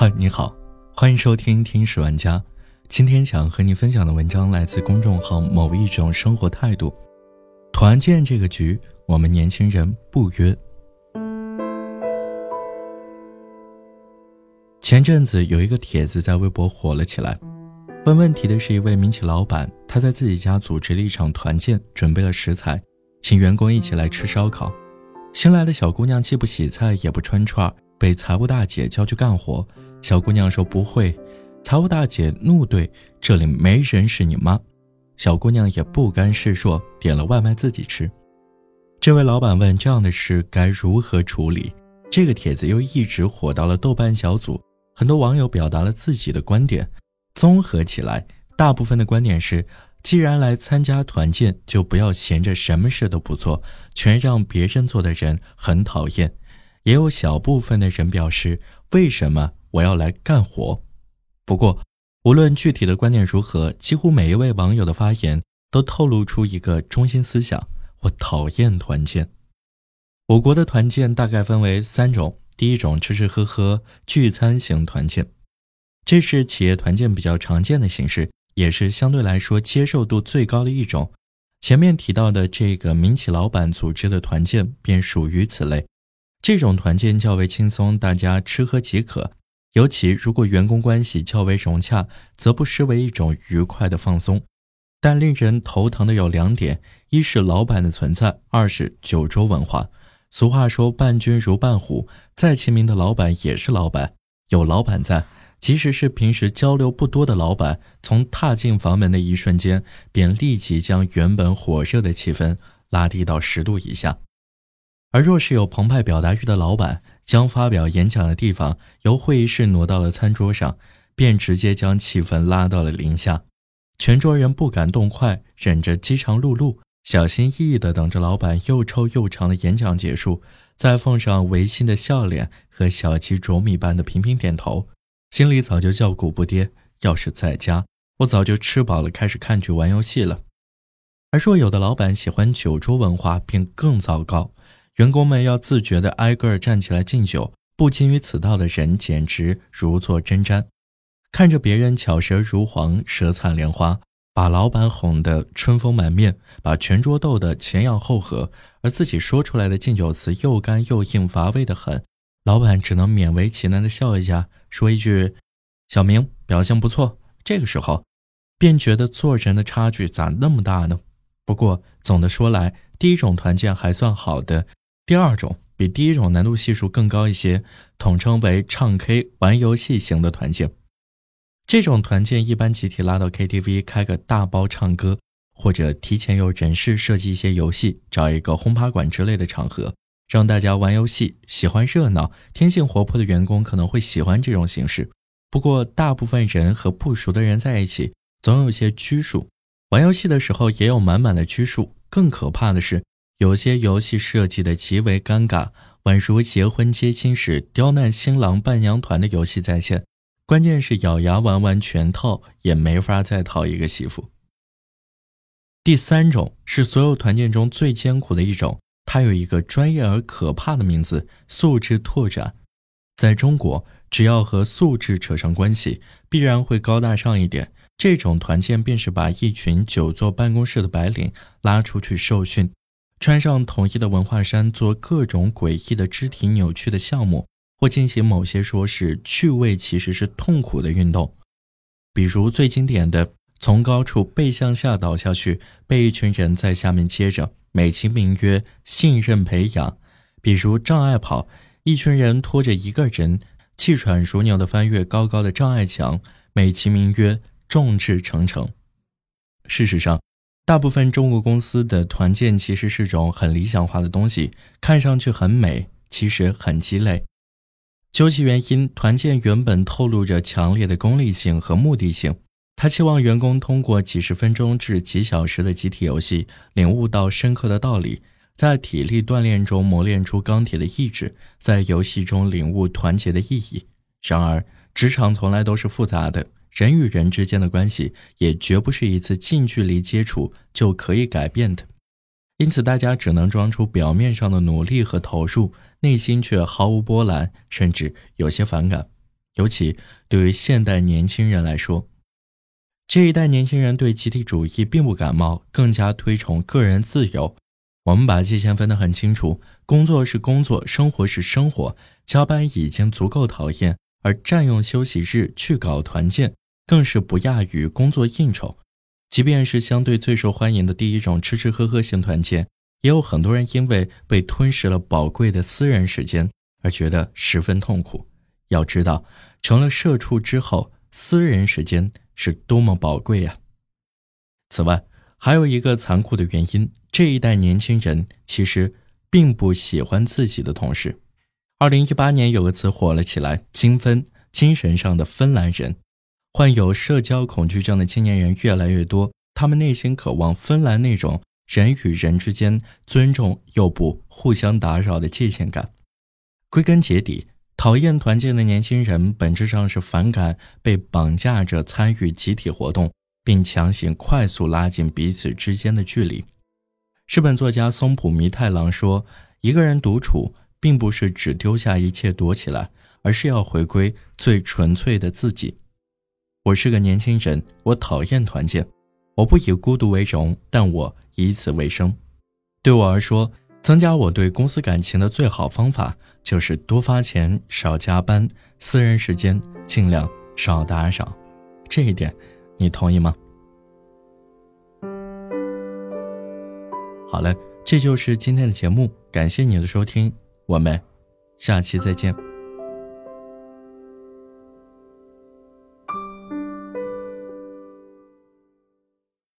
嗨，你好，欢迎收听《听史玩家》。今天想和你分享的文章来自公众号“某一种生活态度”。团建这个局，我们年轻人不约。前阵子有一个帖子在微博火了起来，问问题的是一位民企老板，他在自己家组织了一场团建，准备了食材，请员工一起来吃烧烤。新来的小姑娘既不洗菜，也不穿串儿。被财务大姐叫去干活，小姑娘说不会。财务大姐怒怼：“这里没人是你妈！”小姑娘也不甘示弱，点了外卖自己吃。这位老板问：“这样的事该如何处理？”这个帖子又一直火到了豆瓣小组，很多网友表达了自己的观点。综合起来，大部分的观点是：既然来参加团建，就不要闲着什么事都不做，全让别人做的人很讨厌。也有小部分的人表示，为什么我要来干活？不过，无论具体的观点如何，几乎每一位网友的发言都透露出一个中心思想：我讨厌团建。我国的团建大概分为三种，第一种吃吃喝喝聚餐型团建，这是企业团建比较常见的形式，也是相对来说接受度最高的一种。前面提到的这个民企老板组织的团建便属于此类。这种团建较为轻松，大家吃喝即可。尤其如果员工关系较为融洽，则不失为一种愉快的放松。但令人头疼的有两点：一是老板的存在，二是酒桌文化。俗话说“伴君如伴虎”，再亲民的老板也是老板。有老板在，即使是平时交流不多的老板，从踏进房门的一瞬间，便立即将原本火热的气氛拉低到十度以下。而若是有澎湃表达欲的老板，将发表演讲的地方由会议室挪到了餐桌上，便直接将气氛拉到了零下。全桌人不敢动筷，忍着饥肠辘辘，小心翼翼地等着老板又臭又长的演讲结束，再奉上违心的笑脸和小鸡啄米般的频频点头，心里早就叫苦不迭。要是在家，我早就吃饱了，开始看剧玩游戏了。而若有的老板喜欢酒桌文化，便更糟糕。员工们要自觉地挨个儿站起来敬酒，不精于此道的人简直如坐针毡。看着别人巧舌如簧、舌灿莲花，把老板哄得春风满面，把全桌逗得前仰后合，而自己说出来的敬酒词又干又硬、乏味的很，老板只能勉为其难地笑一下，说一句：“小明表现不错。”这个时候，便觉得做人的差距咋那么大呢？不过总的说来，第一种团建还算好的。第二种比第一种难度系数更高一些，统称为唱 K 玩游戏型的团建。这种团建一般集体拉到 KTV 开个大包唱歌，或者提前有人事设计一些游戏，找一个轰趴馆之类的场合，让大家玩游戏。喜欢热闹、天性活泼的员工可能会喜欢这种形式。不过，大部分人和不熟的人在一起，总有些拘束。玩游戏的时候也有满满的拘束。更可怕的是。有些游戏设计的极为尴尬，宛如结婚接亲时刁难新郎伴娘团的游戏在线。关键是咬牙玩完全套也没法再讨一个媳妇。第三种是所有团建中最艰苦的一种，它有一个专业而可怕的名字——素质拓展。在中国，只要和素质扯上关系，必然会高大上一点。这种团建便是把一群久坐办公室的白领拉出去受训。穿上统一的文化衫，做各种诡异的肢体扭曲的项目，或进行某些说是趣味，其实是痛苦的运动。比如最经典的，从高处背向下倒下去，被一群人在下面接着，美其名曰信任培养。比如障碍跑，一群人拖着一个人，气喘如牛的翻越高高的障碍墙，美其名曰众志成城。事实上。大部分中国公司的团建其实是种很理想化的东西，看上去很美，其实很鸡肋。究其原因，团建原本透露着强烈的功利性和目的性，他期望员工通过几十分钟至几小时的集体游戏，领悟到深刻的道理，在体力锻炼中磨练出钢铁的意志，在游戏中领悟团结的意义。然而，职场从来都是复杂的。人与人之间的关系也绝不是一次近距离接触就可以改变的，因此大家只能装出表面上的努力和投入，内心却毫无波澜，甚至有些反感。尤其对于现代年轻人来说，这一代年轻人对集体主义并不感冒，更加推崇个人自由。我们把界限分得很清楚，工作是工作，生活是生活。加班已经足够讨厌，而占用休息日去搞团建，更是不亚于工作应酬。即便是相对最受欢迎的第一种吃吃喝喝型团建，也有很多人因为被吞噬了宝贵的私人时间而觉得十分痛苦。要知道，成了社畜之后，私人时间是多么宝贵呀！此外，还有一个残酷的原因：这一代年轻人其实并不喜欢自己的同事。二零一八年有个词火了起来，“精分”，精神上的芬兰人。患有社交恐惧症的青年人越来越多，他们内心渴望芬兰那种人与人之间尊重又不互相打扰的界限感。归根结底，讨厌团建的年轻人本质上是反感被绑架着参与集体活动，并强行快速拉近彼此之间的距离。日本作家松浦弥太郎说：“一个人独处。”并不是只丢下一切躲起来，而是要回归最纯粹的自己。我是个年轻人，我讨厌团建，我不以孤独为荣，但我以此为生。对我而说，增加我对公司感情的最好方法就是多发钱、少加班、私人时间尽量少打扰。这一点，你同意吗？好了，这就是今天的节目，感谢你的收听。我们下期再见。